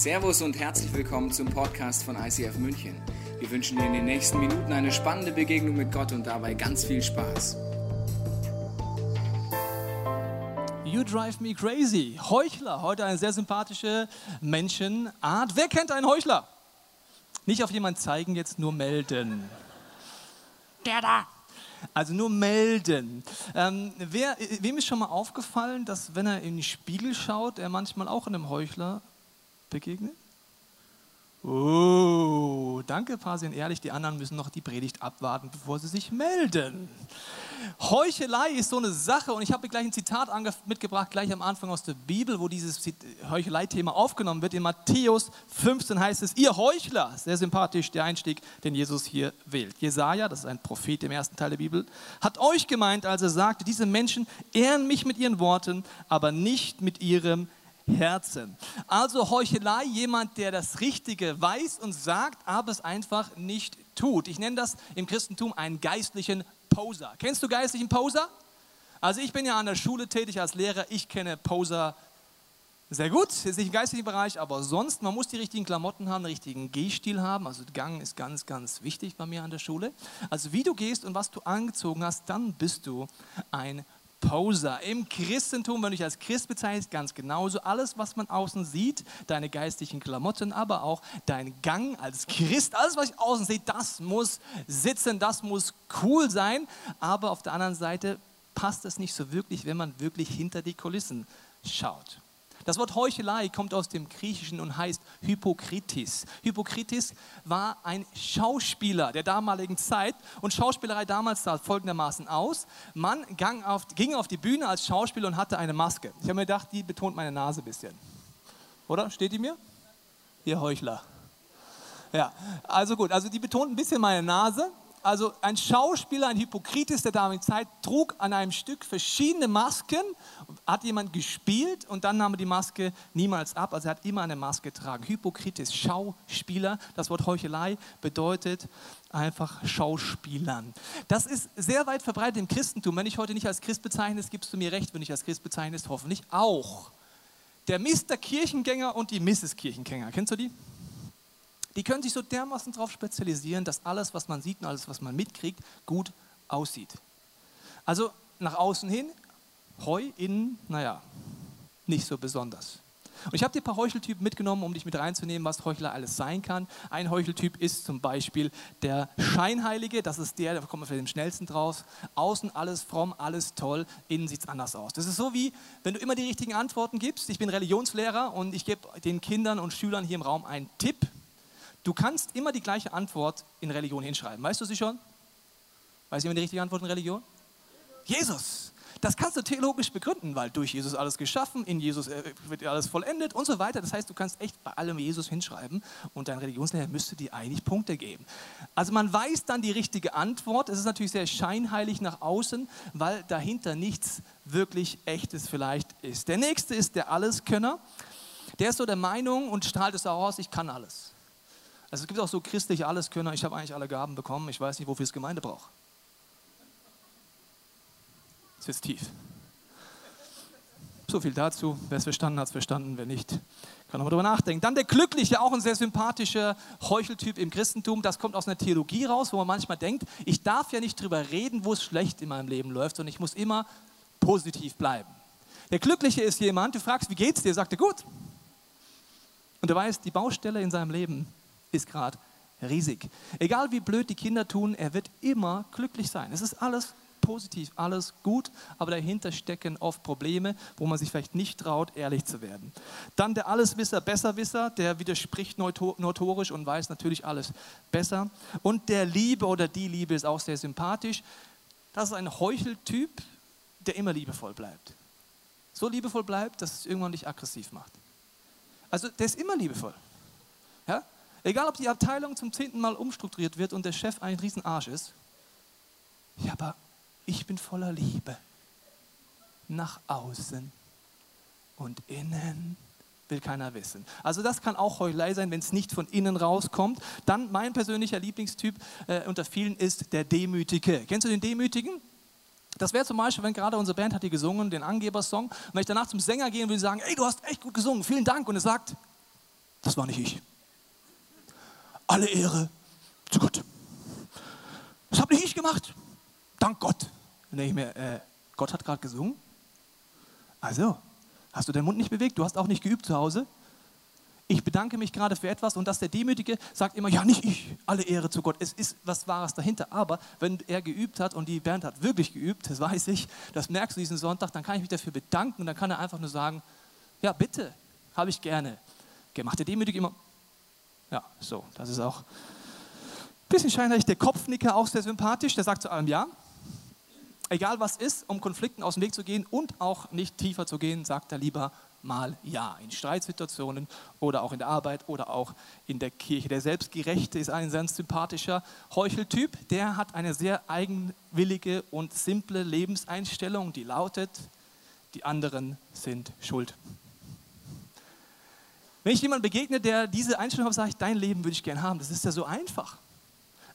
Servus und herzlich willkommen zum Podcast von ICF München. Wir wünschen dir in den nächsten Minuten eine spannende Begegnung mit Gott und dabei ganz viel Spaß. You drive me crazy. Heuchler, heute eine sehr sympathische Menschenart. Wer kennt einen Heuchler? Nicht auf jemanden zeigen, jetzt nur melden. Der da. Also nur melden. Ähm, wer, wem ist schon mal aufgefallen, dass wenn er in den Spiegel schaut, er manchmal auch einem Heuchler begegnet? Oh, danke, paar sind ehrlich, die anderen müssen noch die Predigt abwarten, bevor sie sich melden. Heuchelei ist so eine Sache und ich habe gleich ein Zitat mitgebracht, gleich am Anfang aus der Bibel, wo dieses Heuchelei-Thema aufgenommen wird. In Matthäus 15 heißt es, ihr Heuchler, sehr sympathisch der Einstieg, den Jesus hier wählt. Jesaja, das ist ein Prophet im ersten Teil der Bibel, hat euch gemeint, als er sagte, diese Menschen ehren mich mit ihren Worten, aber nicht mit ihrem Herzen. Also Heuchelei, jemand, der das Richtige weiß und sagt, aber es einfach nicht tut. Ich nenne das im Christentum einen geistlichen Poser. Kennst du geistlichen Poser? Also ich bin ja an der Schule tätig als Lehrer, ich kenne Poser sehr gut, jetzt nicht im geistlichen Bereich, aber sonst, man muss die richtigen Klamotten haben, den richtigen Gehstil haben. Also Gang ist ganz, ganz wichtig bei mir an der Schule. Also wie du gehst und was du angezogen hast, dann bist du ein Poser. Im Christentum, wenn du dich als Christ bezeichnest, ganz genauso. Alles, was man außen sieht, deine geistlichen Klamotten, aber auch dein Gang als Christ, alles, was ich außen sehe, das muss sitzen, das muss cool sein. Aber auf der anderen Seite passt es nicht so wirklich, wenn man wirklich hinter die Kulissen schaut. Das Wort Heuchelei kommt aus dem Griechischen und heißt Hypokritis. Hypokritis war ein Schauspieler der damaligen Zeit und Schauspielerei damals sah folgendermaßen aus. Man ging auf, ging auf die Bühne als Schauspieler und hatte eine Maske. Ich habe mir gedacht, die betont meine Nase ein bisschen. Oder? Steht die mir? Ihr Heuchler. Ja, also gut, also die betont ein bisschen meine Nase also ein Schauspieler, ein Hypokrites der damaligen Zeit, trug an einem Stück verschiedene Masken, hat jemand gespielt und dann nahm er die Maske niemals ab. Also er hat immer eine Maske getragen. Hypokrites, Schauspieler. Das Wort Heuchelei bedeutet einfach Schauspielern. Das ist sehr weit verbreitet im Christentum. Wenn ich heute nicht als Christ bezeichne, gibst du mir recht, wenn ich als Christ bezeichne, hoffentlich auch. Der Mr. Kirchengänger und die Mrs. Kirchengänger, kennst du die? Die können sich so dermaßen darauf spezialisieren, dass alles, was man sieht und alles, was man mitkriegt, gut aussieht. Also nach außen hin, Heu, innen, naja, nicht so besonders. Und ich habe dir ein paar Heucheltypen mitgenommen, um dich mit reinzunehmen, was Heuchler alles sein kann. Ein Heucheltyp ist zum Beispiel der Scheinheilige, das ist der, da kommt man vielleicht am schnellsten draus. Außen alles fromm, alles toll, innen sieht es anders aus. Das ist so wie, wenn du immer die richtigen Antworten gibst. Ich bin Religionslehrer und ich gebe den Kindern und Schülern hier im Raum einen Tipp Du kannst immer die gleiche Antwort in Religion hinschreiben. Weißt du sie schon? Du immer die richtige Antwort in Religion? Jesus. Das kannst du theologisch begründen, weil durch Jesus alles geschaffen, in Jesus äh, wird alles vollendet und so weiter. Das heißt, du kannst echt bei allem Jesus hinschreiben und dein Religionslehrer müsste dir eigentlich Punkte geben. Also man weiß dann die richtige Antwort. Es ist natürlich sehr scheinheilig nach außen, weil dahinter nichts wirklich Echtes vielleicht ist. Der nächste ist der Alleskönner. Der ist so der Meinung und strahlt es auch aus, ich kann alles. Also es gibt auch so christliche Alleskönner, ich habe eigentlich alle Gaben bekommen, ich weiß nicht, wofür es Gemeinde braucht. Das ist tief. So viel dazu. Wer es verstanden hat, es verstanden. Wer nicht, kann nochmal drüber nachdenken. Dann der Glückliche, auch ein sehr sympathischer Heucheltyp im Christentum. Das kommt aus einer Theologie raus, wo man manchmal denkt, ich darf ja nicht drüber reden, wo es schlecht in meinem Leben läuft, sondern ich muss immer positiv bleiben. Der Glückliche ist jemand, du fragst, wie geht's dir? Sagt er, gut. Und er weiß, die Baustelle in seinem Leben ist gerade riesig. Egal wie blöd die Kinder tun, er wird immer glücklich sein. Es ist alles positiv, alles gut, aber dahinter stecken oft Probleme, wo man sich vielleicht nicht traut, ehrlich zu werden. Dann der Alleswisser, Besserwisser, der widerspricht notorisch und weiß natürlich alles besser. Und der Liebe oder die Liebe ist auch sehr sympathisch. Das ist ein Heucheltyp, der immer liebevoll bleibt. So liebevoll bleibt, dass es irgendwann dich aggressiv macht. Also der ist immer liebevoll. Egal, ob die Abteilung zum zehnten Mal umstrukturiert wird und der Chef ein Riesenarsch ist. Ja, aber ich bin voller Liebe. Nach außen und innen will keiner wissen. Also das kann auch Heuchelei sein, wenn es nicht von innen rauskommt. Dann mein persönlicher Lieblingstyp äh, unter vielen ist der Demütige. Kennst du den Demütigen? Das wäre zum Beispiel, wenn gerade unsere Band hat die gesungen, den Angebersong, und wenn ich danach zum Sänger gehe und würde sagen, ey, du hast echt gut gesungen, vielen Dank, und er sagt, Das war nicht ich. Alle Ehre zu Gott. Das habe nicht ich gemacht. Dank Gott. Denke ich mir, äh, Gott hat gerade gesungen. Also, hast du den Mund nicht bewegt? Du hast auch nicht geübt zu Hause? Ich bedanke mich gerade für etwas und dass der Demütige sagt immer, ja, nicht ich, alle Ehre zu Gott. Es ist was Wahres dahinter. Aber wenn er geübt hat und die Band hat wirklich geübt, das weiß ich, das merkst du diesen Sonntag, dann kann ich mich dafür bedanken und dann kann er einfach nur sagen, ja, bitte, habe ich gerne gemacht. Der Demütige immer, ja, so, das ist auch ein bisschen scheinheilig. Der Kopfnicker auch sehr sympathisch, der sagt zu allem Ja. Egal was ist, um Konflikten aus dem Weg zu gehen und auch nicht tiefer zu gehen, sagt er lieber mal Ja. In Streitsituationen oder auch in der Arbeit oder auch in der Kirche. Der Selbstgerechte ist ein ganz sympathischer Heucheltyp. Der hat eine sehr eigenwillige und simple Lebenseinstellung, die lautet, die anderen sind schuld. Wenn ich jemandem begegne, der diese Einstellung hat, sage ich, dein Leben würde ich gerne haben. Das ist ja so einfach.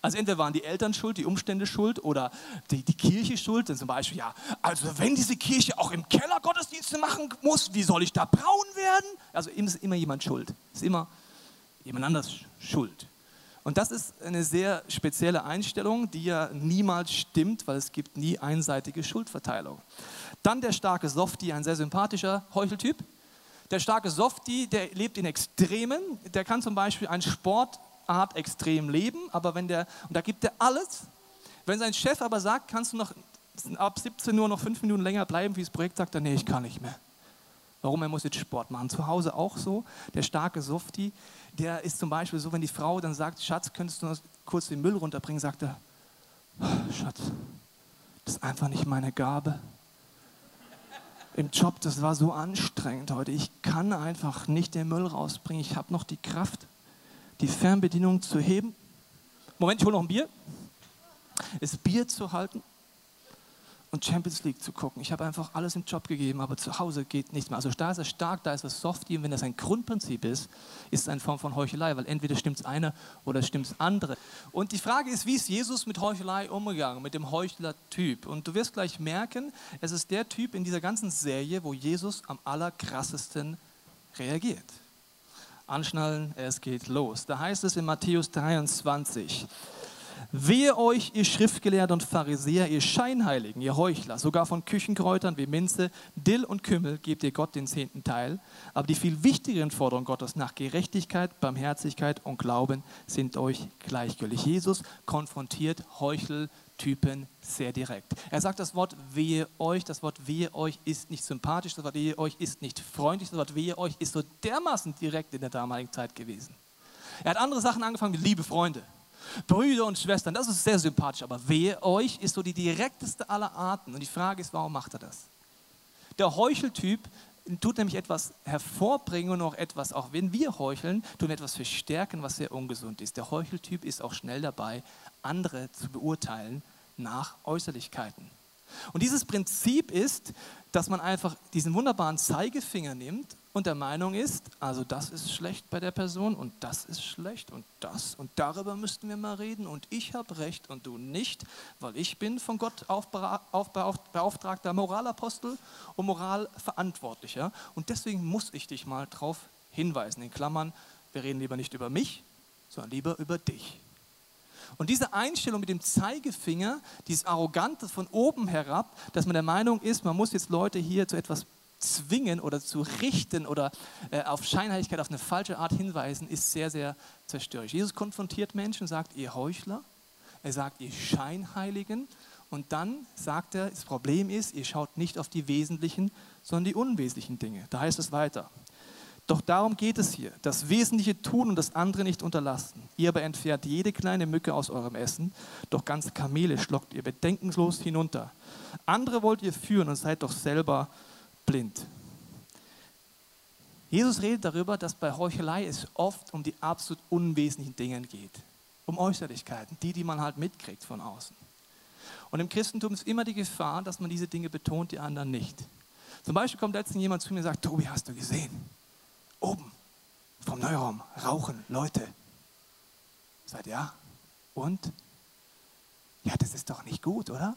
Also entweder waren die Eltern schuld, die Umstände schuld oder die, die Kirche schuld. Dann zum Beispiel, ja, also wenn diese Kirche auch im Keller Gottesdienste machen muss, wie soll ich da braun werden? Also ist immer jemand schuld. Ist immer jemand anders schuld. Und das ist eine sehr spezielle Einstellung, die ja niemals stimmt, weil es gibt nie einseitige Schuldverteilung. Dann der starke Softie, ein sehr sympathischer Heucheltyp. Der starke Softie, der lebt in Extremen. Der kann zum Beispiel einen Sportart extrem leben, aber wenn der, und da gibt er alles. Wenn sein Chef aber sagt, kannst du noch ab 17 Uhr noch fünf Minuten länger bleiben, wie das Projekt sagt, er, nee, ich kann nicht mehr. Warum? Er muss jetzt Sport machen. Zu Hause auch so. Der starke Softie, der ist zum Beispiel so, wenn die Frau dann sagt, Schatz, könntest du noch kurz den Müll runterbringen, sagt er, Schatz, das ist einfach nicht meine Gabe im Job, das war so anstrengend heute. Ich kann einfach nicht den Müll rausbringen. Ich habe noch die Kraft, die Fernbedienung zu heben. Moment, ich hole noch ein Bier. Das Bier zu halten und Champions League zu gucken. Ich habe einfach alles im Job gegeben, aber zu Hause geht nichts mehr. Also da ist er stark, da ist er softy und wenn das ein Grundprinzip ist, ist es eine Form von Heuchelei, weil entweder stimmt es eine oder stimmt es andere. Und die Frage ist, wie ist Jesus mit Heuchelei umgegangen, mit dem Heuchler-Typ? Und du wirst gleich merken, es ist der Typ in dieser ganzen Serie, wo Jesus am allerkrassesten reagiert. Anschnallen, es geht los. Da heißt es in Matthäus 23, Wehe euch, ihr Schriftgelehrten und Pharisäer, ihr Scheinheiligen, ihr Heuchler, sogar von Küchenkräutern wie Minze, Dill und Kümmel gebt ihr Gott den zehnten Teil. Aber die viel wichtigeren Forderungen Gottes nach Gerechtigkeit, Barmherzigkeit und Glauben sind euch gleichgültig. Jesus konfrontiert Heucheltypen sehr direkt. Er sagt das Wort wehe euch, das Wort wehe euch ist nicht sympathisch, das Wort wehe euch ist nicht freundlich, das Wort wehe euch ist so dermaßen direkt in der damaligen Zeit gewesen. Er hat andere Sachen angefangen wie liebe Freunde. Brüder und Schwestern, das ist sehr sympathisch, aber wehe euch ist so die direkteste aller Arten. Und die Frage ist, warum macht er das? Der Heucheltyp tut nämlich etwas hervorbringen und auch etwas, auch wenn wir heucheln, tun etwas verstärken, was sehr ungesund ist. Der Heucheltyp ist auch schnell dabei, andere zu beurteilen nach Äußerlichkeiten. Und dieses Prinzip ist, dass man einfach diesen wunderbaren Zeigefinger nimmt und der Meinung ist, also das ist schlecht bei der Person und das ist schlecht und das und darüber müssten wir mal reden und ich habe recht und du nicht, weil ich bin von Gott beauftragter Moralapostel und Moralverantwortlicher und deswegen muss ich dich mal darauf hinweisen. In Klammern, wir reden lieber nicht über mich, sondern lieber über dich. Und diese Einstellung mit dem Zeigefinger, dieses Arrogante von oben herab, dass man der Meinung ist, man muss jetzt Leute hier zu etwas zwingen oder zu richten oder äh, auf Scheinheiligkeit auf eine falsche Art hinweisen, ist sehr, sehr zerstörerisch. Jesus konfrontiert Menschen, sagt, ihr Heuchler, er sagt, ihr Scheinheiligen und dann sagt er, das Problem ist, ihr schaut nicht auf die wesentlichen, sondern die unwesentlichen Dinge. Da heißt es weiter. Doch darum geht es hier, das Wesentliche tun und das andere nicht unterlassen. Ihr aber entfernt jede kleine Mücke aus eurem Essen, doch ganze Kamele schlockt ihr bedenkenslos hinunter. Andere wollt ihr führen und seid doch selber blind. Jesus redet darüber, dass bei Heuchelei es oft um die absolut unwesentlichen Dinge geht. Um Äußerlichkeiten, die, die man halt mitkriegt von außen. Und im Christentum ist immer die Gefahr, dass man diese Dinge betont, die anderen nicht. Zum Beispiel kommt letztens jemand zu mir und sagt, Tobi, hast du gesehen? Oben, vom Neuraum, rauchen Leute. Sagt ja. Und? Ja, das ist doch nicht gut, oder?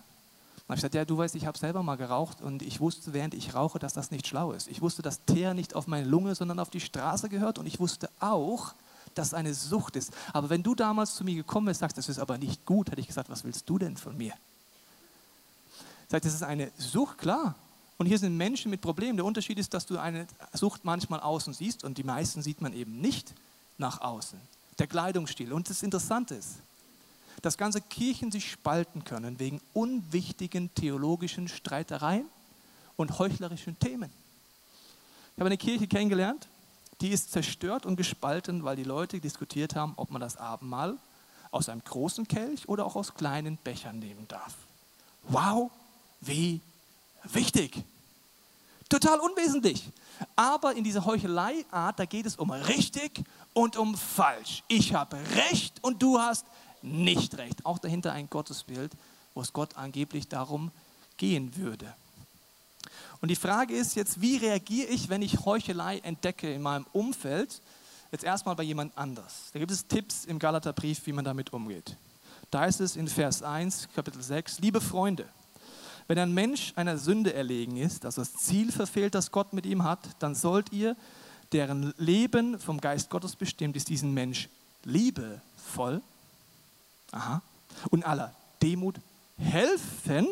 Habe ich gesagt, ja, du weißt, ich habe selber mal geraucht und ich wusste, während ich rauche, dass das nicht schlau ist. Ich wusste, dass Teer nicht auf meine Lunge, sondern auf die Straße gehört und ich wusste auch, dass es eine Sucht ist. Aber wenn du damals zu mir gekommen bist, sagst, das ist aber nicht gut, hätte ich gesagt, was willst du denn von mir? Sagt, das ist eine Sucht, klar. Und hier sind Menschen mit Problemen. Der Unterschied ist, dass du eine Sucht manchmal außen siehst und die meisten sieht man eben nicht nach außen. Der Kleidungsstil. Und das Interessante ist, dass ganze Kirchen sich spalten können wegen unwichtigen theologischen Streitereien und heuchlerischen Themen. Ich habe eine Kirche kennengelernt, die ist zerstört und gespalten, weil die Leute diskutiert haben, ob man das Abendmahl aus einem großen Kelch oder auch aus kleinen Bechern nehmen darf. Wow, wie wichtig. Total unwesentlich. Aber in dieser Heucheleiart, da geht es um richtig und um falsch. Ich habe recht und du hast nicht recht. Auch dahinter ein Gottesbild, wo es Gott angeblich darum gehen würde. Und die Frage ist jetzt, wie reagiere ich, wenn ich Heuchelei entdecke in meinem Umfeld? Jetzt erstmal bei jemand anders. Da gibt es Tipps im Galaterbrief, wie man damit umgeht. Da ist es in Vers 1, Kapitel 6, liebe Freunde, wenn ein Mensch einer Sünde erlegen ist, also das Ziel verfehlt, das Gott mit ihm hat, dann sollt ihr, deren Leben vom Geist Gottes bestimmt ist, diesen Mensch liebevoll aha, und aller Demut helfen,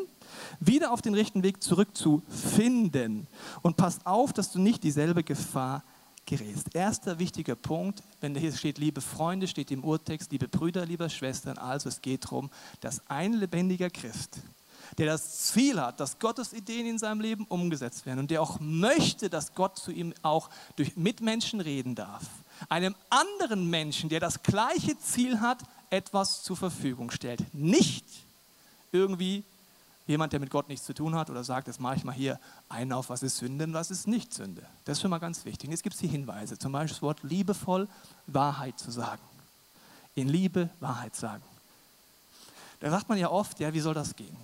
wieder auf den rechten Weg zurückzufinden. Und pass auf, dass du nicht dieselbe Gefahr gerätst. Erster wichtiger Punkt, wenn hier steht, liebe Freunde, steht im Urtext, liebe Brüder, liebe Schwestern, also es geht darum, dass ein lebendiger Christ, der das Ziel hat, dass Gottes Ideen in seinem Leben umgesetzt werden und der auch möchte, dass Gott zu ihm auch durch Mitmenschen reden darf, einem anderen Menschen, der das gleiche Ziel hat, etwas zur Verfügung stellt. Nicht irgendwie jemand, der mit Gott nichts zu tun hat oder sagt, jetzt mache ich mal hier einen auf, was ist Sünde und was ist nicht Sünde. Das ist schon mal ganz wichtig. Und jetzt gibt es die Hinweise, zum Beispiel das Wort liebevoll Wahrheit zu sagen. In Liebe Wahrheit sagen. Da sagt man ja oft, ja, wie soll das gehen?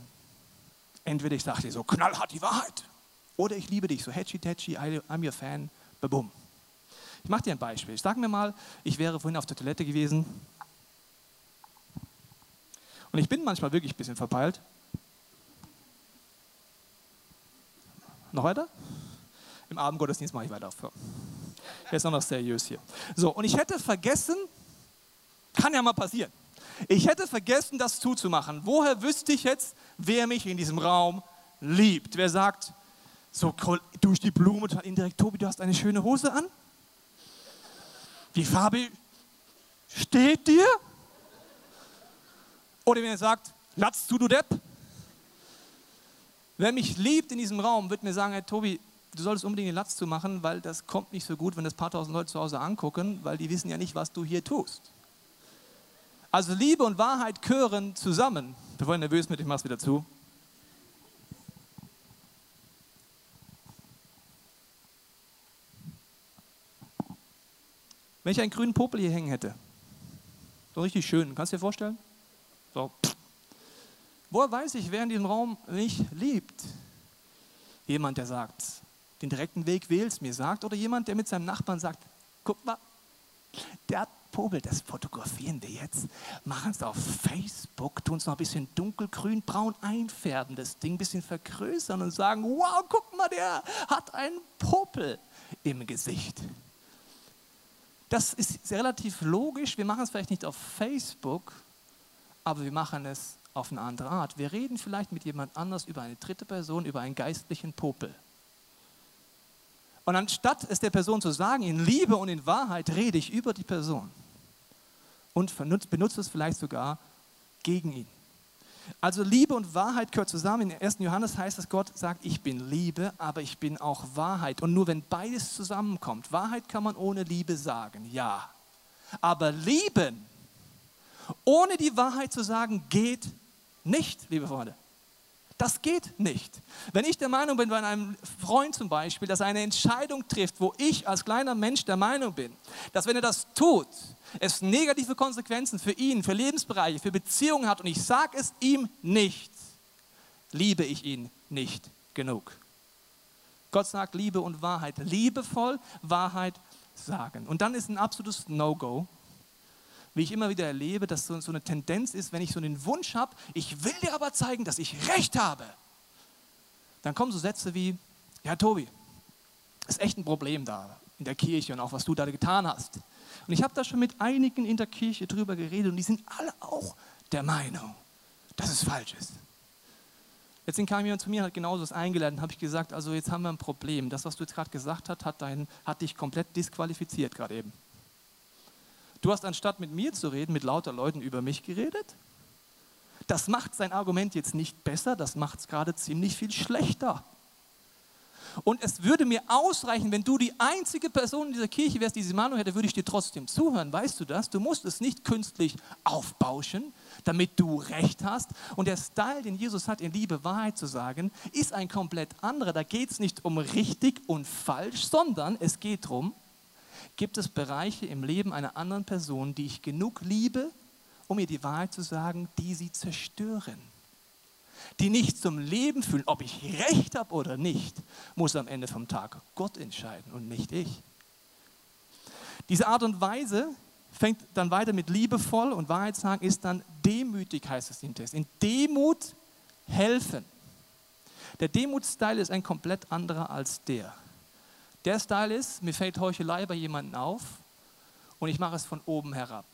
Entweder ich sage dir so knallhart die Wahrheit oder ich liebe dich so hetchy tetchy, I'm your fan, babum. Ich mache dir ein Beispiel. Sag mir mal, ich wäre vorhin auf der Toilette gewesen und ich bin manchmal wirklich ein bisschen verpeilt. Noch weiter? Im Abendgottesdienst mache ich weiter. Jetzt noch seriös hier. So, und ich hätte vergessen, kann ja mal passieren. Ich hätte vergessen, das zuzumachen. Woher wüsste ich jetzt, wer mich in diesem Raum liebt? Wer sagt, so durch die Blume, indirekt, Tobi, du hast eine schöne Hose an? Die Farbe steht dir? Oder wenn er sagt, latz zu, du Depp. Wer mich liebt in diesem Raum, wird mir sagen, hey Tobi, du solltest unbedingt den Latz zu machen, weil das kommt nicht so gut, wenn das paar tausend Leute zu Hause angucken, weil die wissen ja nicht, was du hier tust. Also Liebe und Wahrheit gehören zusammen. Bevor ich nervös mit, ich mach's wieder zu. Wenn ich einen grünen Popel hier hängen hätte, so richtig schön, kannst du dir vorstellen? So. Woher weiß ich, wer in diesem Raum mich liebt? Jemand, der sagt, den direkten Weg wählst, mir sagt, oder jemand, der mit seinem Nachbarn sagt, guck mal, der hat Popel, das fotografieren wir jetzt, machen es auf Facebook, tun es noch ein bisschen dunkelgrün, braun einfärben, das Ding ein bisschen vergrößern und sagen, wow, guck mal, der hat einen Popel im Gesicht. Das ist relativ logisch, wir machen es vielleicht nicht auf Facebook, aber wir machen es auf eine andere Art. Wir reden vielleicht mit jemand anders über eine dritte Person, über einen geistlichen Popel. Und anstatt es der Person zu sagen, in Liebe und in Wahrheit rede ich über die Person und benutze es vielleicht sogar gegen ihn. Also Liebe und Wahrheit gehört zusammen. In 1. Johannes heißt es, Gott sagt, ich bin Liebe, aber ich bin auch Wahrheit. Und nur wenn beides zusammenkommt, Wahrheit kann man ohne Liebe sagen, ja. Aber lieben ohne die Wahrheit zu sagen, geht nicht, liebe Freunde. Das geht nicht. Wenn ich der Meinung bin, bei einem Freund zum Beispiel, dass er eine Entscheidung trifft, wo ich als kleiner Mensch der Meinung bin, dass wenn er das tut, es negative Konsequenzen für ihn, für Lebensbereiche, für Beziehungen hat und ich sage es ihm nicht, liebe ich ihn nicht genug. Gott sagt Liebe und Wahrheit. Liebevoll Wahrheit sagen. Und dann ist ein absolutes No-Go, wie ich immer wieder erlebe, dass so, so eine Tendenz ist, wenn ich so einen Wunsch habe, ich will dir aber zeigen, dass ich recht habe. Dann kommen so Sätze wie, ja Tobi, ist echt ein Problem da in der Kirche und auch was du da getan hast. Und ich habe da schon mit einigen in der Kirche drüber geredet und die sind alle auch der Meinung, dass es falsch ist. Letztens kam jemand zu mir und hat genauso was eingeladen, habe ich gesagt, also jetzt haben wir ein Problem. Das, was du jetzt gerade gesagt hast, hat, dein, hat dich komplett disqualifiziert gerade eben. Du hast anstatt mit mir zu reden, mit lauter Leuten über mich geredet. Das macht sein Argument jetzt nicht besser, das macht es gerade ziemlich viel schlechter. Und es würde mir ausreichen, wenn du die einzige Person in dieser Kirche wärst, die diese Meinung hätte, würde ich dir trotzdem zuhören. Weißt du das? Du musst es nicht künstlich aufbauschen, damit du Recht hast. Und der Style, den Jesus hat, in Liebe Wahrheit zu sagen, ist ein komplett anderer. Da geht es nicht um richtig und falsch, sondern es geht darum, gibt es Bereiche im Leben einer anderen Person, die ich genug liebe, um ihr die Wahrheit zu sagen, die sie zerstören die nicht zum Leben fühlen, ob ich recht habe oder nicht, muss am Ende vom Tag Gott entscheiden und nicht ich. Diese Art und Weise fängt dann weiter mit liebevoll und Wahrheit sagen, ist dann demütig, heißt es im Text. In Demut helfen. Der Demutstyle ist ein komplett anderer als der. Der Style ist, mir fällt Heuchelei bei jemandem auf und ich mache es von oben herab.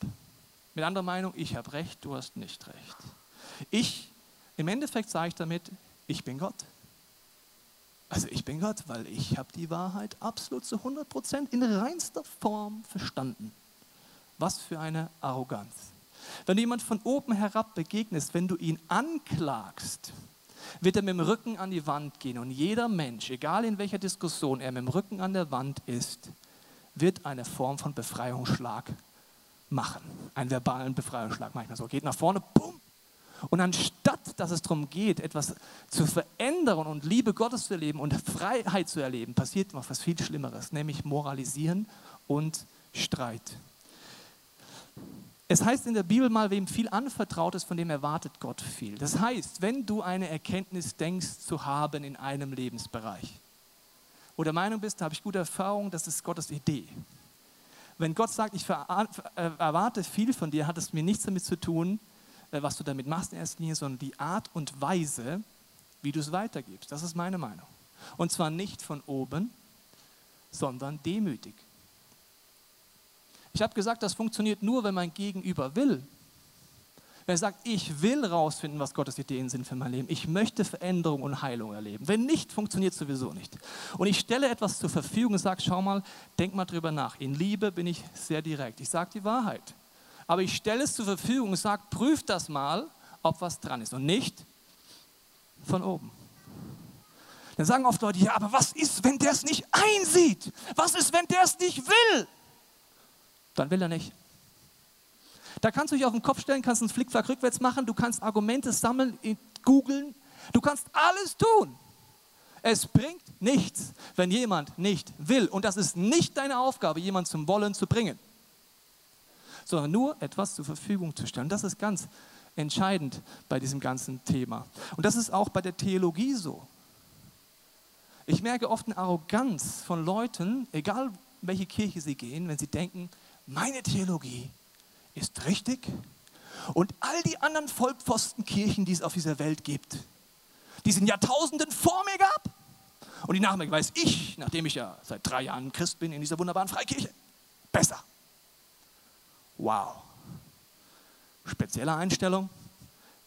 Mit anderer Meinung, ich habe recht, du hast nicht recht. Ich im Endeffekt sage ich damit, ich bin Gott. Also ich bin Gott, weil ich habe die Wahrheit absolut zu 100% in reinster Form verstanden. Was für eine Arroganz. Wenn du jemand von oben herab begegnest, wenn du ihn anklagst, wird er mit dem Rücken an die Wand gehen. Und jeder Mensch, egal in welcher Diskussion er mit dem Rücken an der Wand ist, wird eine Form von Befreiungsschlag machen. Einen verbalen Befreiungsschlag manchmal so. Geht nach vorne, bumm, und anstatt, dass es darum geht, etwas zu verändern und Liebe Gottes zu erleben und Freiheit zu erleben, passiert noch was viel Schlimmeres, nämlich Moralisieren und Streit. Es heißt in der Bibel mal, wem viel anvertraut ist, von dem erwartet Gott viel. Das heißt, wenn du eine Erkenntnis denkst zu haben in einem Lebensbereich oder Meinung bist, da habe ich gute Erfahrung, das ist Gottes Idee. Wenn Gott sagt, ich erwarte viel von dir, hat es mir nichts damit zu tun, äh, was du damit machst in erster Linie, sondern die Art und Weise, wie du es weitergibst. Das ist meine Meinung. Und zwar nicht von oben, sondern demütig. Ich habe gesagt, das funktioniert nur, wenn mein Gegenüber will. Wenn er sagt, ich will rausfinden, was Gottes Ideen sind für mein Leben. Ich möchte Veränderung und Heilung erleben. Wenn nicht, funktioniert es sowieso nicht. Und ich stelle etwas zur Verfügung und sage, schau mal, denk mal drüber nach. In Liebe bin ich sehr direkt. Ich sage die Wahrheit aber ich stelle es zur Verfügung und sage, prüft das mal, ob was dran ist und nicht von oben. Dann sagen oft Leute, ja, aber was ist, wenn der es nicht einsieht? Was ist, wenn der es nicht will? Dann will er nicht. Da kannst du dich auf den Kopf stellen, kannst einen Flickflack rückwärts machen, du kannst Argumente sammeln, googeln, du kannst alles tun. Es bringt nichts, wenn jemand nicht will. Und das ist nicht deine Aufgabe, jemand zum Wollen zu bringen sondern nur etwas zur Verfügung zu stellen. Das ist ganz entscheidend bei diesem ganzen Thema. Und das ist auch bei der Theologie so. Ich merke oft eine Arroganz von Leuten, egal welche Kirche sie gehen, wenn sie denken, meine Theologie ist richtig und all die anderen Vollpfostenkirchen, die es auf dieser Welt gibt, die es in Jahrtausenden vor mir gab und die nach mir weiß ich, nachdem ich ja seit drei Jahren Christ bin in dieser wunderbaren Freikirche, besser. Wow. Spezielle Einstellung,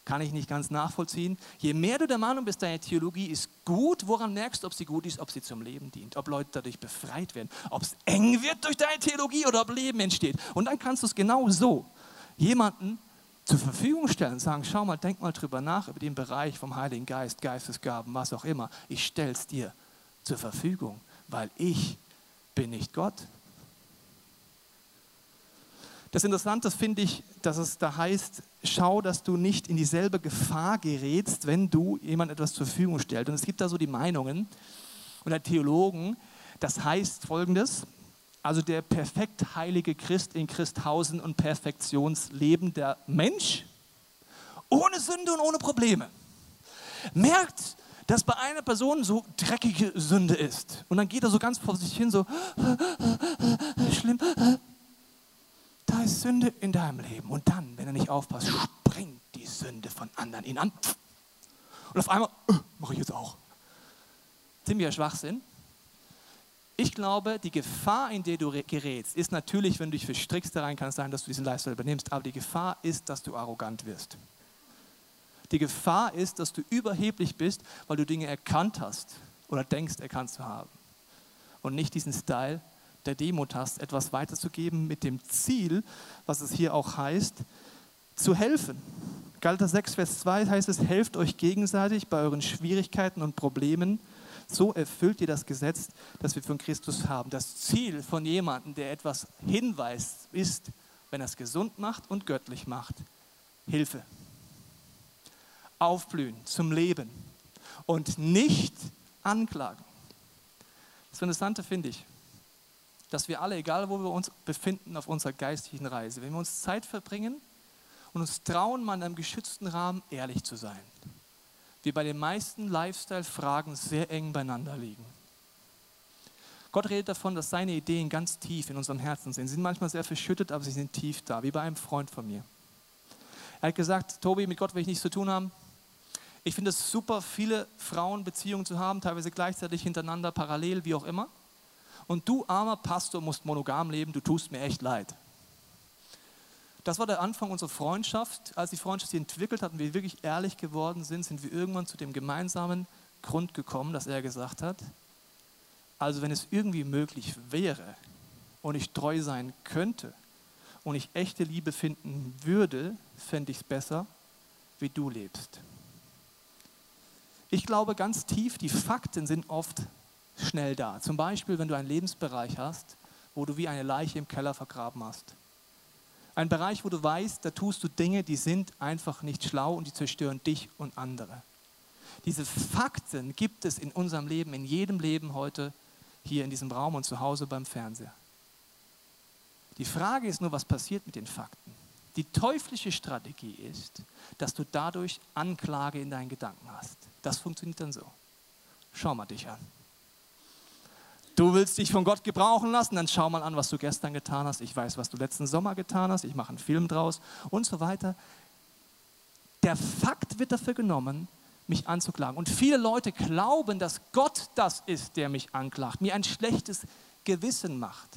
kann ich nicht ganz nachvollziehen. Je mehr du der Meinung bist, deine Theologie ist gut, woran merkst du, ob sie gut ist, ob sie zum Leben dient, ob Leute dadurch befreit werden, ob es eng wird durch deine Theologie oder ob Leben entsteht. Und dann kannst du es genau so jemanden zur Verfügung stellen und sagen, schau mal, denk mal drüber nach, über den Bereich vom Heiligen Geist, Geistesgaben, was auch immer. Ich stelle es dir zur Verfügung, weil ich bin nicht Gott, das Interessante finde ich, dass es da heißt, schau, dass du nicht in dieselbe Gefahr gerätst, wenn du jemand etwas zur Verfügung stellst. Und es gibt da so die Meinungen oder Theologen, das heißt folgendes, also der perfekt heilige Christ in Christhausen und Perfektionslebender Mensch, ohne Sünde und ohne Probleme, merkt, dass bei einer Person so dreckige Sünde ist. Und dann geht er so ganz vor sich hin, so schlimm, ist Sünde in deinem Leben und dann, wenn er nicht aufpasst, springt die Sünde von anderen ihn an. Und auf einmal, äh, mache ich jetzt auch. Ziemlicher Schwachsinn. Ich glaube, die Gefahr, in der du gerätst, ist natürlich, wenn du dich verstrickst, da rein kann es sein, dass du diesen Lifestyle übernimmst, aber die Gefahr ist, dass du arrogant wirst. Die Gefahr ist, dass du überheblich bist, weil du Dinge erkannt hast oder denkst, erkannt zu haben. Und nicht diesen Style der Demut hast, etwas weiterzugeben mit dem Ziel, was es hier auch heißt, zu helfen. Galater 6, Vers 2 heißt es, helft euch gegenseitig bei euren Schwierigkeiten und Problemen. So erfüllt ihr das Gesetz, das wir von Christus haben. Das Ziel von jemandem, der etwas hinweist, ist, wenn er es gesund macht und göttlich macht, Hilfe aufblühen zum Leben und nicht anklagen. Das Interessante finde ich, dass wir alle, egal wo wir uns befinden auf unserer geistigen Reise, wenn wir uns Zeit verbringen und uns trauen, mal in einem geschützten Rahmen ehrlich zu sein, wir bei den meisten Lifestyle-Fragen sehr eng beieinander liegen. Gott redet davon, dass seine Ideen ganz tief in unserem Herzen sind. Sie sind manchmal sehr verschüttet, aber sie sind tief da, wie bei einem Freund von mir. Er hat gesagt, Tobi, mit Gott will ich nichts zu tun haben. Ich finde es super, viele Frauenbeziehungen zu haben, teilweise gleichzeitig hintereinander, parallel, wie auch immer. Und du, armer Pastor, musst monogam leben, du tust mir echt leid. Das war der Anfang unserer Freundschaft. Als die Freundschaft sich entwickelt hat und wir wirklich ehrlich geworden sind, sind wir irgendwann zu dem gemeinsamen Grund gekommen, dass er gesagt hat, also wenn es irgendwie möglich wäre und ich treu sein könnte und ich echte Liebe finden würde, fände ich es besser, wie du lebst. Ich glaube ganz tief, die Fakten sind oft schnell da. Zum Beispiel, wenn du einen Lebensbereich hast, wo du wie eine Leiche im Keller vergraben hast. Ein Bereich, wo du weißt, da tust du Dinge, die sind einfach nicht schlau und die zerstören dich und andere. Diese Fakten gibt es in unserem Leben, in jedem Leben heute, hier in diesem Raum und zu Hause beim Fernseher. Die Frage ist nur, was passiert mit den Fakten? Die teuflische Strategie ist, dass du dadurch Anklage in deinen Gedanken hast. Das funktioniert dann so. Schau mal dich an. Du willst dich von Gott gebrauchen lassen, dann schau mal an, was du gestern getan hast. Ich weiß, was du letzten Sommer getan hast. Ich mache einen Film draus und so weiter. Der Fakt wird dafür genommen, mich anzuklagen. Und viele Leute glauben, dass Gott das ist, der mich anklagt, mir ein schlechtes Gewissen macht.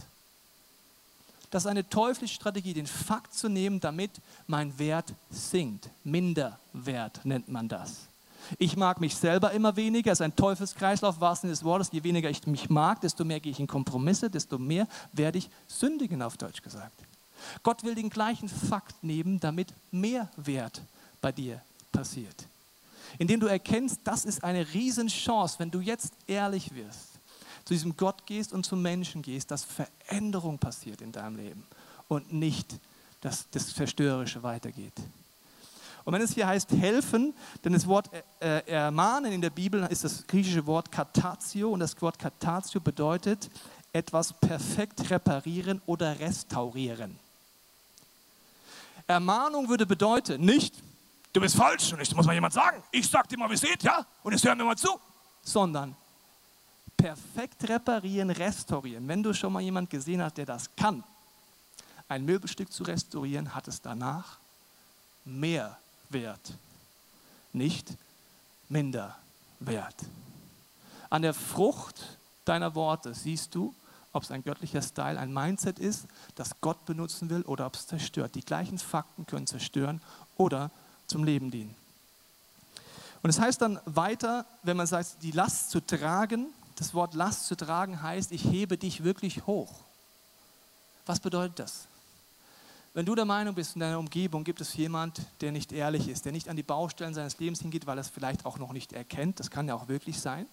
Das ist eine teuflische Strategie, den Fakt zu nehmen, damit mein Wert sinkt. Minderwert nennt man das. Ich mag mich selber immer weniger. Es ist ein Teufelskreislauf, wahrsten des Wortes. Je weniger ich mich mag, desto mehr gehe ich in Kompromisse, desto mehr werde ich sündigen, auf Deutsch gesagt. Gott will den gleichen Fakt nehmen, damit mehr Wert bei dir passiert. Indem du erkennst, das ist eine Riesenchance, wenn du jetzt ehrlich wirst, zu diesem Gott gehst und zum Menschen gehst, dass Veränderung passiert in deinem Leben und nicht, dass das Zerstörerische weitergeht. Und wenn es hier heißt helfen, denn das Wort äh, ermahnen in der Bibel ist das griechische Wort katatio und das Wort katatio bedeutet etwas perfekt reparieren oder restaurieren. Ermahnung würde bedeuten, nicht, du bist falsch und ich muss mal jemand sagen, ich sag dir mal, wie es geht, ja, und jetzt hören wir mal zu, sondern perfekt reparieren, restaurieren. Wenn du schon mal jemand gesehen hast, der das kann, ein Möbelstück zu restaurieren, hat es danach mehr wert, nicht minder wert. An der Frucht deiner Worte siehst du, ob es ein göttlicher Style, ein Mindset ist, das Gott benutzen will oder ob es zerstört. Die gleichen Fakten können zerstören oder zum Leben dienen. Und es heißt dann weiter, wenn man sagt, die Last zu tragen, das Wort Last zu tragen heißt, ich hebe dich wirklich hoch. Was bedeutet das? Wenn du der Meinung bist, in deiner Umgebung gibt es jemand, der nicht ehrlich ist, der nicht an die Baustellen seines Lebens hingeht, weil er es vielleicht auch noch nicht erkennt, das kann ja auch wirklich sein.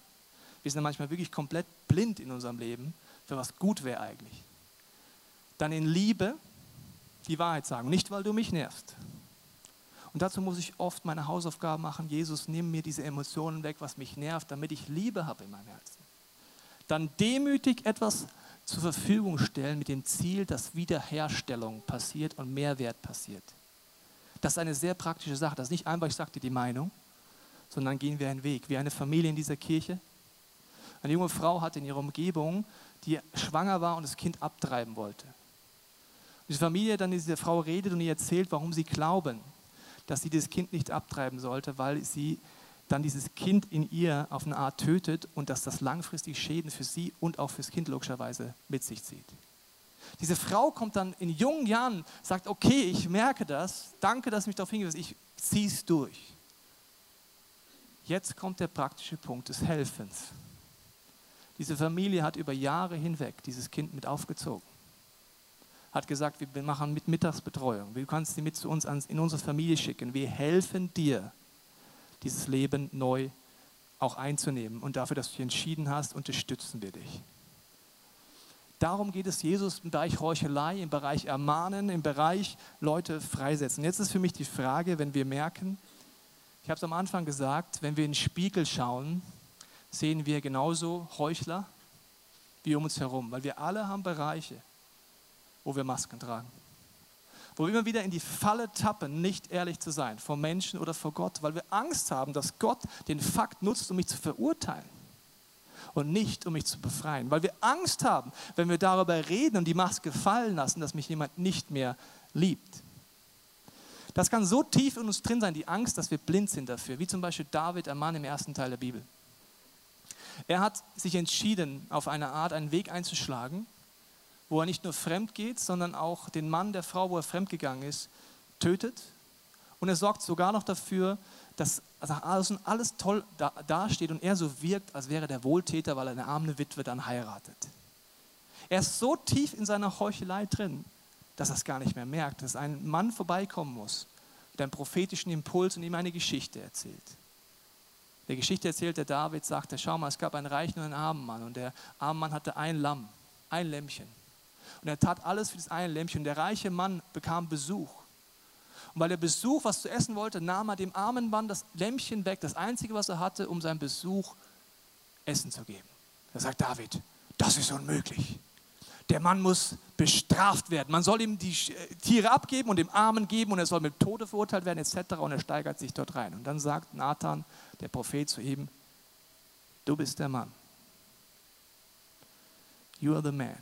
Wir sind ja manchmal wirklich komplett blind in unserem Leben, für was gut wäre eigentlich. Dann in Liebe die Wahrheit sagen, nicht weil du mich nervst. Und dazu muss ich oft meine Hausaufgaben machen. Jesus, nimm mir diese Emotionen weg, was mich nervt, damit ich Liebe habe in meinem Herzen. Dann demütig etwas zur Verfügung stellen mit dem Ziel, dass Wiederherstellung passiert und Mehrwert passiert. Das ist eine sehr praktische Sache. Das ist nicht einfach, ich sagte die Meinung, sondern gehen wir einen Weg. Wie eine Familie in dieser Kirche. Eine junge Frau hatte in ihrer Umgebung, die schwanger war und das Kind abtreiben wollte. die Familie dann diese Frau redet und ihr erzählt, warum sie glauben, dass sie das Kind nicht abtreiben sollte, weil sie dann dieses Kind in ihr auf eine Art tötet und dass das langfristig Schäden für sie und auch fürs Kind logischerweise mit sich zieht. Diese Frau kommt dann in jungen Jahren, sagt, okay, ich merke das, danke, dass du mich darauf hingewiesen ich ziehe es durch. Jetzt kommt der praktische Punkt des Helfens. Diese Familie hat über Jahre hinweg dieses Kind mit aufgezogen. Hat gesagt, wir machen mit Mittagsbetreuung. Du kannst sie mit zu uns in unsere Familie schicken. Wir helfen dir, dieses Leben neu auch einzunehmen. Und dafür, dass du dich entschieden hast, unterstützen wir dich. Darum geht es Jesus im Bereich Heuchelei, im Bereich Ermahnen, im Bereich Leute freisetzen. Jetzt ist für mich die Frage, wenn wir merken, ich habe es am Anfang gesagt, wenn wir in den Spiegel schauen, sehen wir genauso Heuchler wie um uns herum, weil wir alle haben Bereiche, wo wir Masken tragen. Wo wir immer wieder in die Falle tappen, nicht ehrlich zu sein, vor Menschen oder vor Gott, weil wir Angst haben, dass Gott den Fakt nutzt, um mich zu verurteilen und nicht, um mich zu befreien. Weil wir Angst haben, wenn wir darüber reden und die Maske fallen lassen, dass mich jemand nicht mehr liebt. Das kann so tief in uns drin sein, die Angst, dass wir blind sind dafür, wie zum Beispiel David, ein Mann im ersten Teil der Bibel. Er hat sich entschieden, auf eine Art einen Weg einzuschlagen, wo er nicht nur fremd geht, sondern auch den Mann der Frau, wo er fremdgegangen ist, tötet. Und er sorgt sogar noch dafür, dass nach außen alles toll dasteht und er so wirkt, als wäre der Wohltäter, weil er eine arme Witwe dann heiratet. Er ist so tief in seiner Heuchelei drin, dass er es gar nicht mehr merkt, dass ein Mann vorbeikommen muss mit einem prophetischen Impuls und ihm eine Geschichte erzählt. Der Geschichte erzählt der David, sagt er, schau mal, es gab einen reichen und einen armen Mann und der arme Mann hatte ein Lamm, ein Lämmchen. Und er tat alles für das eine Lämmchen. Und der reiche Mann bekam Besuch. Und weil er Besuch was zu essen wollte, nahm er dem armen Mann das Lämmchen weg, das einzige, was er hatte, um seinem Besuch Essen zu geben. Da sagt David, das ist unmöglich. Der Mann muss bestraft werden. Man soll ihm die äh, Tiere abgeben und dem Armen geben und er soll mit Tode verurteilt werden etc. Und er steigert sich dort rein. Und dann sagt Nathan, der Prophet, zu ihm, du bist der Mann. You are the man.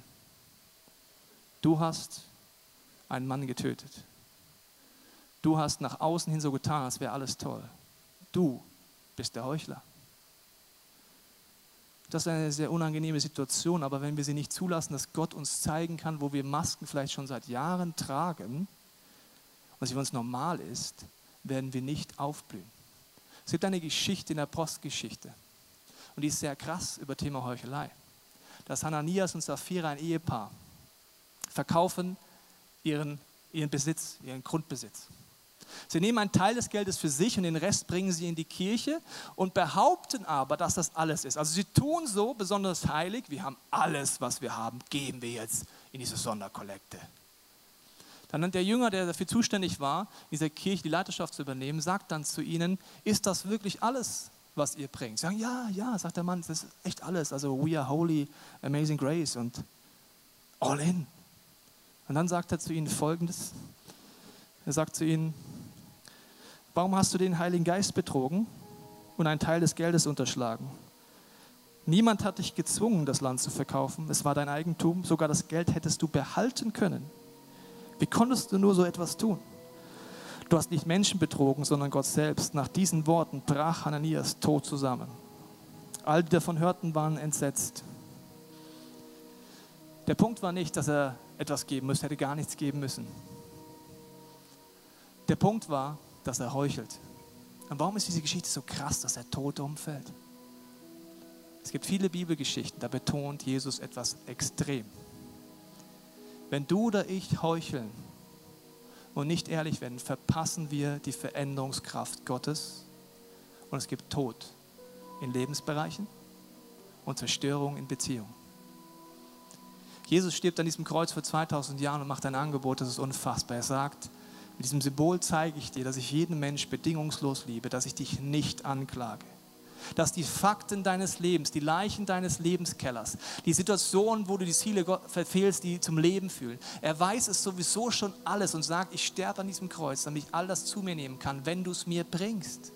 Du hast einen Mann getötet. Du hast nach außen hin so getan, als wäre alles toll. Du bist der Heuchler. Das ist eine sehr unangenehme Situation, aber wenn wir sie nicht zulassen, dass Gott uns zeigen kann, wo wir Masken vielleicht schon seit Jahren tragen und sie für uns normal ist, werden wir nicht aufblühen. Es gibt eine Geschichte in der Postgeschichte und die ist sehr krass über Thema Heuchelei. Das Hananias und Sapphira, ein Ehepaar, verkaufen ihren, ihren Besitz, ihren Grundbesitz. Sie nehmen einen Teil des Geldes für sich und den Rest bringen sie in die Kirche und behaupten aber, dass das alles ist. Also sie tun so besonders heilig, wir haben alles, was wir haben, geben wir jetzt in diese Sonderkollekte. Dann der Jünger, der dafür zuständig war, in dieser Kirche die Leiterschaft zu übernehmen, sagt dann zu ihnen, ist das wirklich alles, was ihr bringt? Sie sagen, ja, ja, sagt der Mann, das ist echt alles. Also we are holy, amazing grace und all in. Und dann sagt er zu ihnen folgendes. Er sagt zu ihnen, Warum hast du den Heiligen Geist betrogen und einen Teil des Geldes unterschlagen? Niemand hat dich gezwungen, das Land zu verkaufen. Es war dein Eigentum. Sogar das Geld hättest du behalten können. Wie konntest du nur so etwas tun? Du hast nicht Menschen betrogen, sondern Gott selbst. Nach diesen Worten brach Hananias tot zusammen. All die davon hörten, waren entsetzt. Der Punkt war nicht, dass er etwas geben müsste, hätte gar nichts geben müssen. Der Punkt war, dass er heuchelt. Und warum ist diese Geschichte so krass, dass er tot umfällt? Es gibt viele Bibelgeschichten, da betont Jesus etwas extrem. Wenn du oder ich heucheln und nicht ehrlich werden, verpassen wir die Veränderungskraft Gottes und es gibt Tod in Lebensbereichen und Zerstörung in Beziehungen. Jesus stirbt an diesem Kreuz vor 2000 Jahren und macht ein Angebot, das ist unfassbar. Er sagt, mit diesem Symbol zeige ich dir, dass ich jeden Mensch bedingungslos liebe, dass ich dich nicht anklage. Dass die Fakten deines Lebens, die Leichen deines Lebenskellers, die Situationen, wo du die Ziele verfehlst, die zum Leben fühlen, er weiß es sowieso schon alles und sagt, ich sterbe an diesem Kreuz, damit ich all das zu mir nehmen kann, wenn du es mir bringst.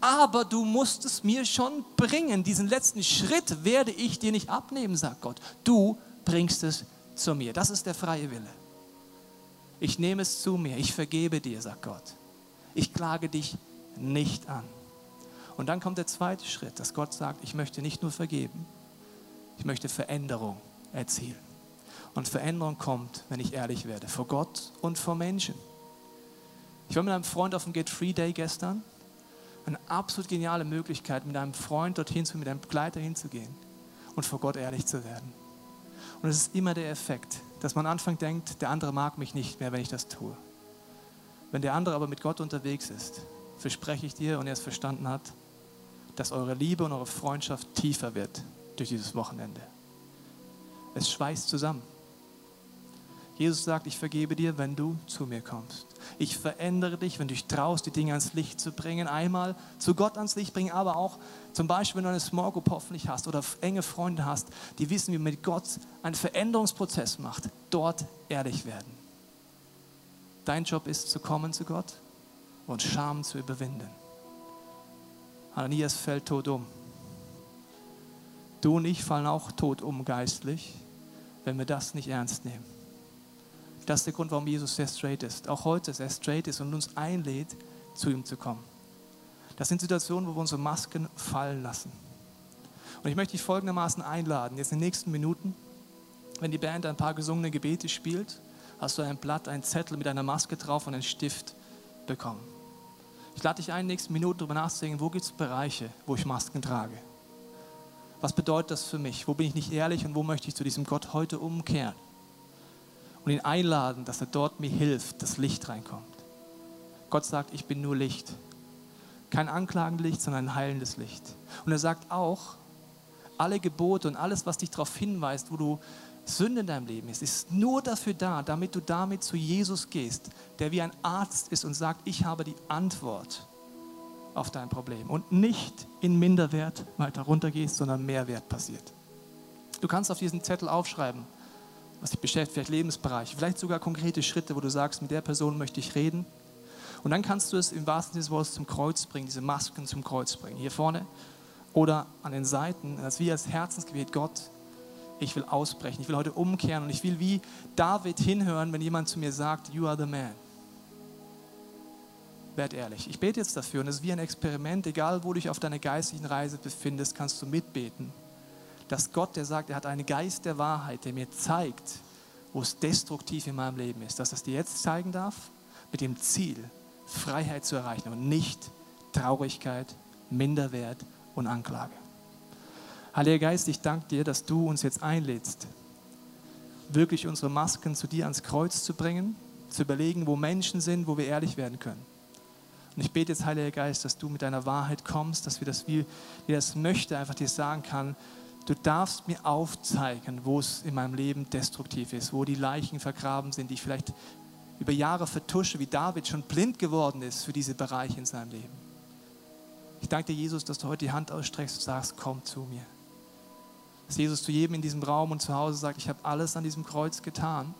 Aber du musst es mir schon bringen. Diesen letzten Schritt werde ich dir nicht abnehmen, sagt Gott. Du bringst es zu mir. Das ist der freie Wille. Ich nehme es zu mir. Ich vergebe dir, sagt Gott. Ich klage dich nicht an. Und dann kommt der zweite Schritt, dass Gott sagt, ich möchte nicht nur vergeben, ich möchte Veränderung erzielen. Und Veränderung kommt, wenn ich ehrlich werde, vor Gott und vor Menschen. Ich war mit einem Freund auf dem Get Free Day gestern. Eine absolut geniale Möglichkeit, mit einem Freund dorthin zu, mit einem Begleiter hinzugehen und vor Gott ehrlich zu werden. Und es ist immer der Effekt, dass man anfängt denkt, der andere mag mich nicht mehr, wenn ich das tue. Wenn der andere aber mit Gott unterwegs ist, verspreche ich dir und er es verstanden hat, dass eure Liebe und eure Freundschaft tiefer wird durch dieses Wochenende. Es schweißt zusammen. Jesus sagt, ich vergebe dir, wenn du zu mir kommst. Ich verändere dich, wenn du dich traust, die Dinge ans Licht zu bringen. Einmal zu Gott ans Licht bringen, aber auch zum Beispiel, wenn du eine Small Group hoffentlich hast oder enge Freunde hast, die wissen, wie man mit Gott einen Veränderungsprozess macht, dort ehrlich werden. Dein Job ist zu kommen zu Gott und Scham zu überwinden. Ananias fällt tot um. Du und ich fallen auch tot um geistlich, wenn wir das nicht ernst nehmen. Das ist der Grund, warum Jesus sehr straight ist. Auch heute sehr straight ist und uns einlädt, zu ihm zu kommen. Das sind Situationen, wo wir unsere Masken fallen lassen. Und ich möchte dich folgendermaßen einladen, jetzt in den nächsten Minuten, wenn die Band ein paar gesungene Gebete spielt, hast du ein Blatt, einen Zettel mit einer Maske drauf und einen Stift bekommen. Ich lade dich ein, in den nächsten Minuten darüber nachzudenken, wo gibt es Bereiche, wo ich Masken trage. Was bedeutet das für mich? Wo bin ich nicht ehrlich und wo möchte ich zu diesem Gott heute umkehren? Und ihn einladen, dass er dort mir hilft, dass Licht reinkommt. Gott sagt, ich bin nur Licht. Kein anklagendes Licht, sondern ein heilendes Licht. Und er sagt auch, alle Gebote und alles, was dich darauf hinweist, wo du Sünde in deinem Leben ist, ist nur dafür da, damit du damit zu Jesus gehst, der wie ein Arzt ist und sagt, ich habe die Antwort auf dein Problem und nicht in Minderwert weiter runtergehst, sondern Mehrwert passiert. Du kannst auf diesen Zettel aufschreiben, was dich beschäftigt, vielleicht Lebensbereiche, vielleicht sogar konkrete Schritte, wo du sagst, mit der Person möchte ich reden. Und dann kannst du es im wahrsten Sinne des Wortes zum Kreuz bringen, diese Masken zum Kreuz bringen. Hier vorne oder an den Seiten, das wie als Herzensgebet, Gott, ich will ausbrechen, ich will heute umkehren und ich will wie David hinhören, wenn jemand zu mir sagt, you are the man. Werd ehrlich. Ich bete jetzt dafür und es ist wie ein Experiment, egal wo du dich auf deiner geistlichen Reise befindest, kannst du mitbeten dass Gott, der sagt, er hat einen Geist der Wahrheit, der mir zeigt, wo es destruktiv in meinem Leben ist, dass es dir jetzt zeigen darf, mit dem Ziel, Freiheit zu erreichen und nicht Traurigkeit, Minderwert und Anklage. Heiliger Geist, ich danke dir, dass du uns jetzt einlädst, wirklich unsere Masken zu dir ans Kreuz zu bringen, zu überlegen, wo Menschen sind, wo wir ehrlich werden können. Und ich bete jetzt, Heiliger Geist, dass du mit deiner Wahrheit kommst, dass wir das, wie, wie das möchte, einfach dir sagen kann, du darfst mir aufzeigen, wo es in meinem Leben destruktiv ist, wo die Leichen vergraben sind, die ich vielleicht über Jahre vertusche, wie David schon blind geworden ist für diese Bereiche in seinem Leben. Ich danke dir, Jesus, dass du heute die Hand ausstreckst und sagst, komm zu mir. Dass Jesus zu jedem in diesem Raum und zu Hause sagt, ich habe alles an diesem Kreuz getan,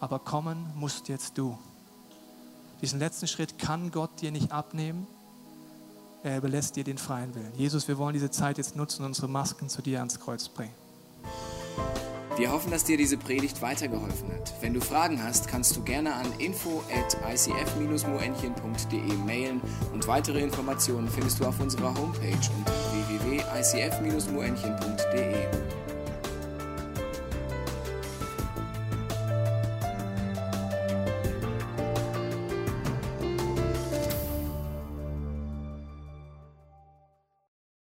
aber kommen musst jetzt du. Diesen letzten Schritt kann Gott dir nicht abnehmen, er überlässt dir den freien Willen. Jesus, wir wollen diese Zeit jetzt nutzen und unsere Masken zu dir ans Kreuz bringen. Wir hoffen, dass dir diese Predigt weitergeholfen hat. Wenn du Fragen hast, kannst du gerne an info at icf-moenchen.de mailen und weitere Informationen findest du auf unserer Homepage unter www.icf-moenchen.de.